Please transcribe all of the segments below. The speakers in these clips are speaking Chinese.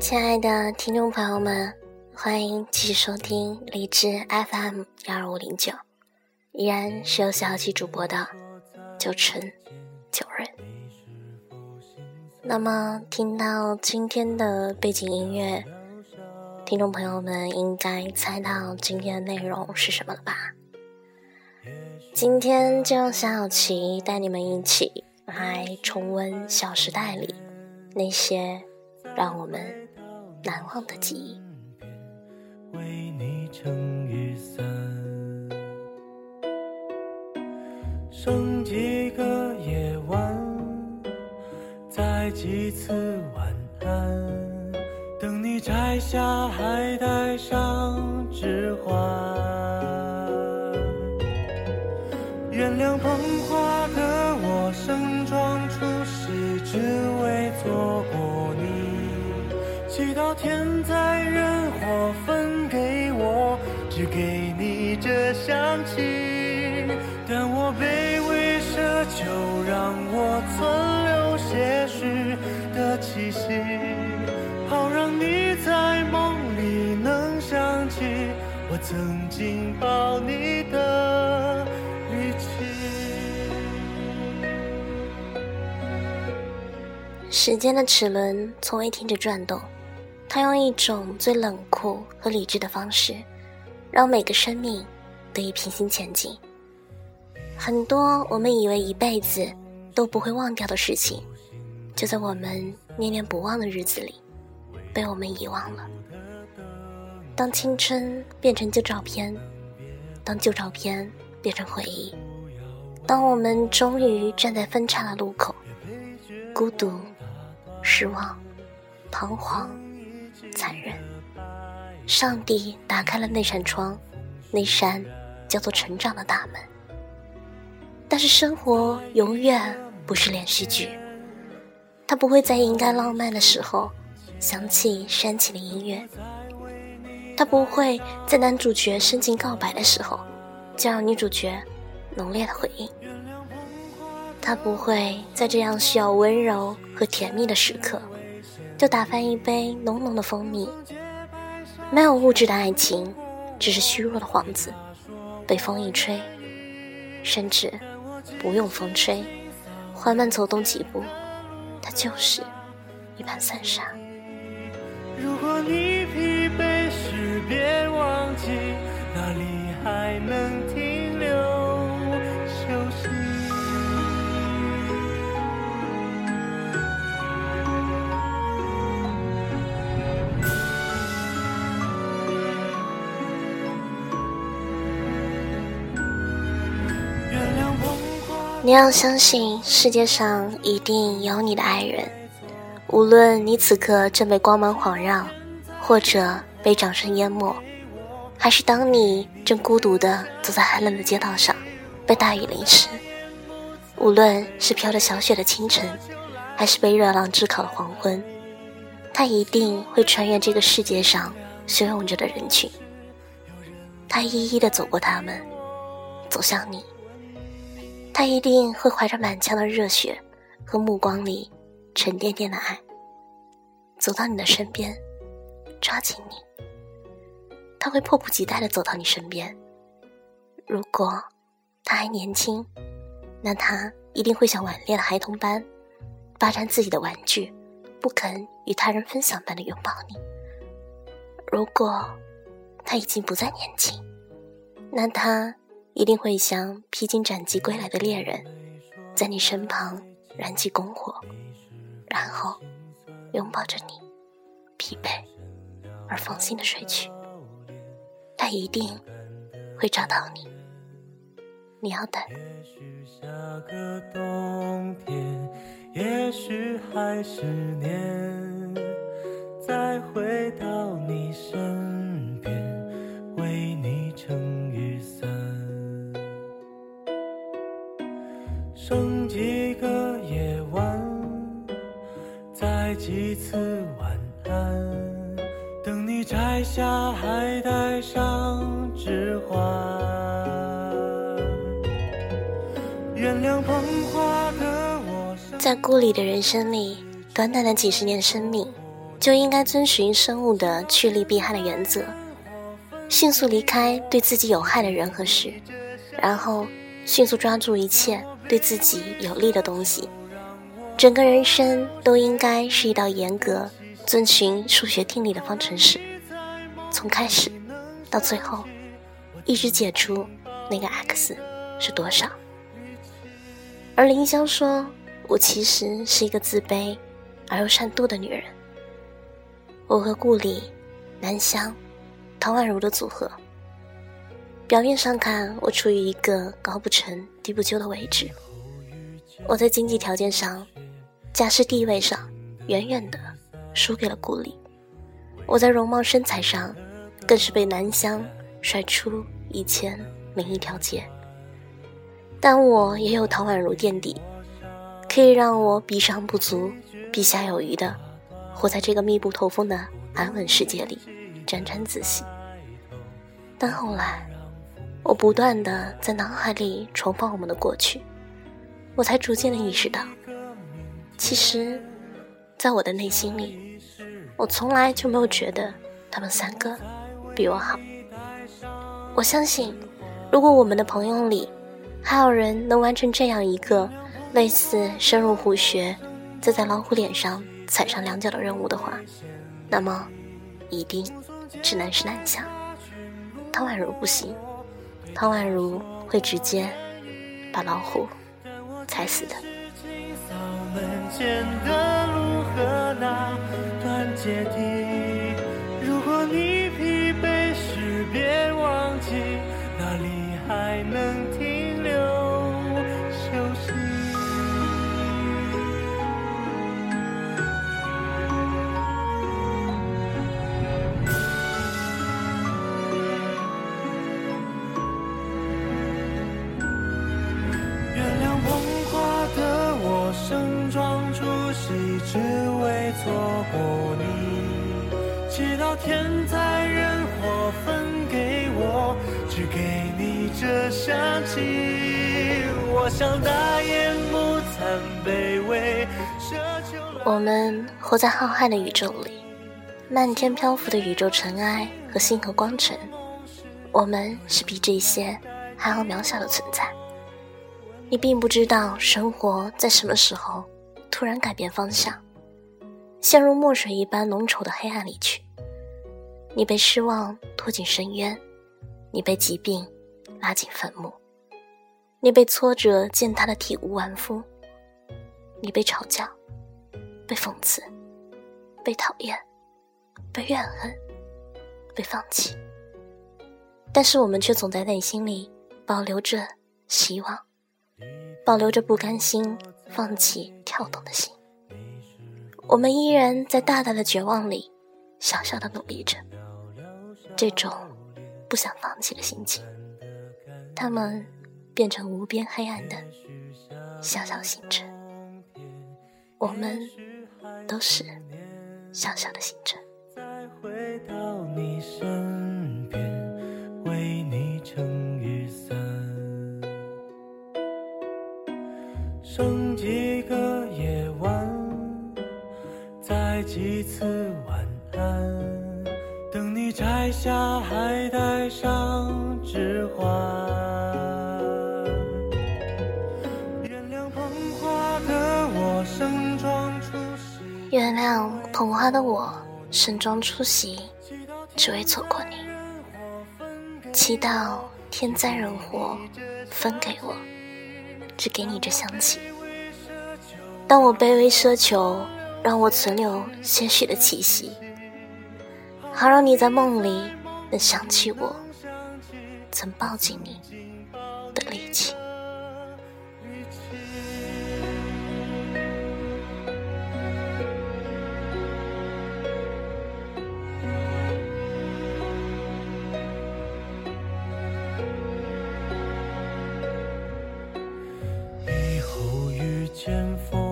亲爱的听众朋友们，欢迎继续收听荔枝 FM 幺二五零九，依然是由小七主播的九晨九人。那么，听到今天的背景音乐，听众朋友们应该猜到今天的内容是什么了吧？今天就让小琪带你们一起来重温《小时代》里那些让我们。难忘的记忆。为你撑雨伞，剩几个夜晚，再几次晚安，等你摘下还带上祈祷天灾人祸分给我，只给你这香气。但我卑微奢求，让我存留些许的气息，好让你在梦里能想起我曾经抱你的力气。时间的齿轮从未停止转动。他用一种最冷酷和理智的方式，让每个生命得以平行前进。很多我们以为一辈子都不会忘掉的事情，就在我们念念不忘的日子里，被我们遗忘了。当青春变成旧照片，当旧照片变成回忆，当我们终于站在分岔的路口，孤独、失望、彷徨。残忍，上帝打开了那扇窗，那扇叫做成长的大门。但是生活永远不是连续剧，它不会在应该浪漫的时候响起煽情的音乐，它不会在男主角深情告白的时候就让女主角浓烈的回应，它不会在这样需要温柔和甜蜜的时刻。就打翻一杯浓浓的蜂蜜。没有物质的爱情，只是虚弱的幌子，被风一吹，甚至不用风吹，缓慢走动几步，它就是一盘散沙。如果你疲惫时，别忘记你要相信，世界上一定有你的爱人，无论你此刻正被光芒环绕，或者被掌声淹没，还是当你正孤独地走在寒冷的街道上，被大雨淋湿，无论是飘着小雪的清晨，还是被热浪炙烤的黄昏，他一定会穿越这个世界上汹涌着的人群，他一一地走过他们，走向你。他一定会怀着满腔的热血和目光里沉甸甸的爱，走到你的身边，抓紧你。他会迫不及待的走到你身边。如果他还年轻，那他一定会像顽劣的孩童般，霸占自己的玩具，不肯与他人分享般的拥抱你。如果他已经不再年轻，那他。一定会像披荆斩棘归来的猎人，在你身旁燃起篝火，然后拥抱着你，疲惫而放心的睡去。他一定会找到你，你要等。也许还是年，再回到下还带上指环。在孤立的人生里，短短的几十年生命，就应该遵循生物的趋利避害的原则，迅速离开对自己有害的人和事，然后迅速抓住一切对自己有利的东西。整个人生都应该是一道严格遵循数学定理的方程式，从开始到最后，一直解出那个 x 是多少。而林香说：“我其实是一个自卑而又善妒的女人。我和顾里、南湘、唐宛如的组合，表面上看，我处于一个高不成低不就的位置。我在经济条件上。”家世地位上，远远的输给了顾里。我在容貌身材上，更是被南湘甩出一千零一条街。但我也有唐宛如垫底，可以让我比上不足，比下有余的，活在这个密不透风的安稳世界里，沾沾自喜。但后来，我不断的在脑海里重放我们的过去，我才逐渐的意识到。其实，在我的内心里，我从来就没有觉得他们三个比我好。我相信，如果我们的朋友里还有人能完成这样一个类似深入虎穴，再在老虎脸上踩上两脚的任务的话，那么一定只能是南湘。汤宛如不行，汤宛如会直接把老虎踩死的。清扫门前的路和那段阶梯，只为错过你，祈祷天灾人祸分给我，只给你这香气。我想大言不惭卑微，奢求。我们活在浩瀚的宇宙里，漫天漂浮的宇宙尘埃和星河光尘，我们是比这些还要渺小的存在。你并不知道生活在什么时候。突然改变方向，陷入墨水一般浓稠的黑暗里去。你被失望拖进深渊，你被疾病拉进坟墓，你被挫折践踏的体无完肤，你被嘲笑，被讽刺，被讨厌，被怨恨，被放弃。但是我们却总在内心里保留着希望，保留着不甘心。放弃跳动的心，我们依然在大大的绝望里，小小的努力着。这种不想放弃的心情，他们变成无边黑暗的小小星辰。我们都是小小的星辰。剩原谅捧花的我盛装出席，只为错过你。祈祷天灾人祸分给我。只给你这香气。当我卑微奢求，让我存留些许的气息，好让你在梦里能想起我，曾抱紧你的力气。被绝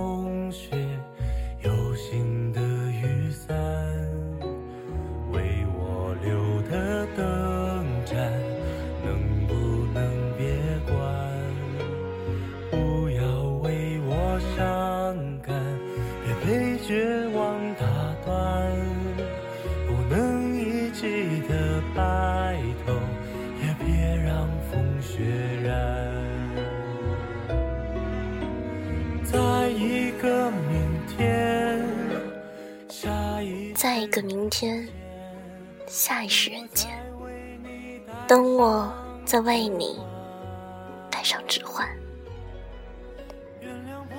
个明天，下一世人间，等我再为你戴上指环。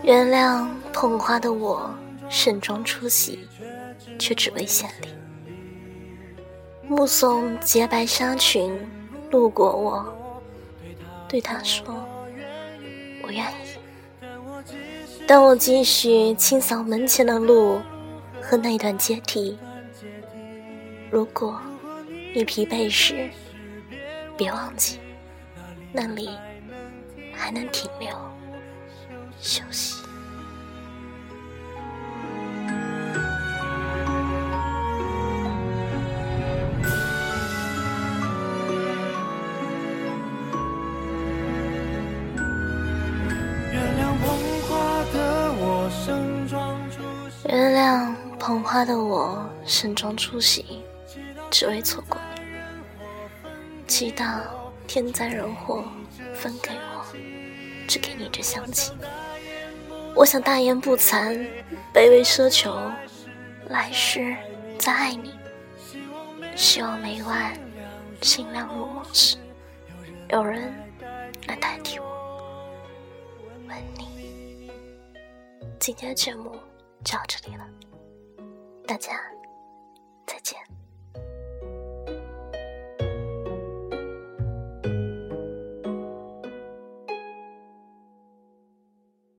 原谅捧花的我盛装出席，却只为献礼。目送洁白纱裙路过我，对他说：“我愿意。”当我继续清扫门前的路和那段阶梯，如果你疲惫时，别忘记，那里还能停留休息。原谅捧花的我盛装出席，只为错过你。祈祷天灾人祸分给我，只给你这香气。我想大言不惭，卑微奢求，来世再爱你。希望每晚星亮入梦时，有人来代替我吻你。今天的节目。就到这里了，大家再见。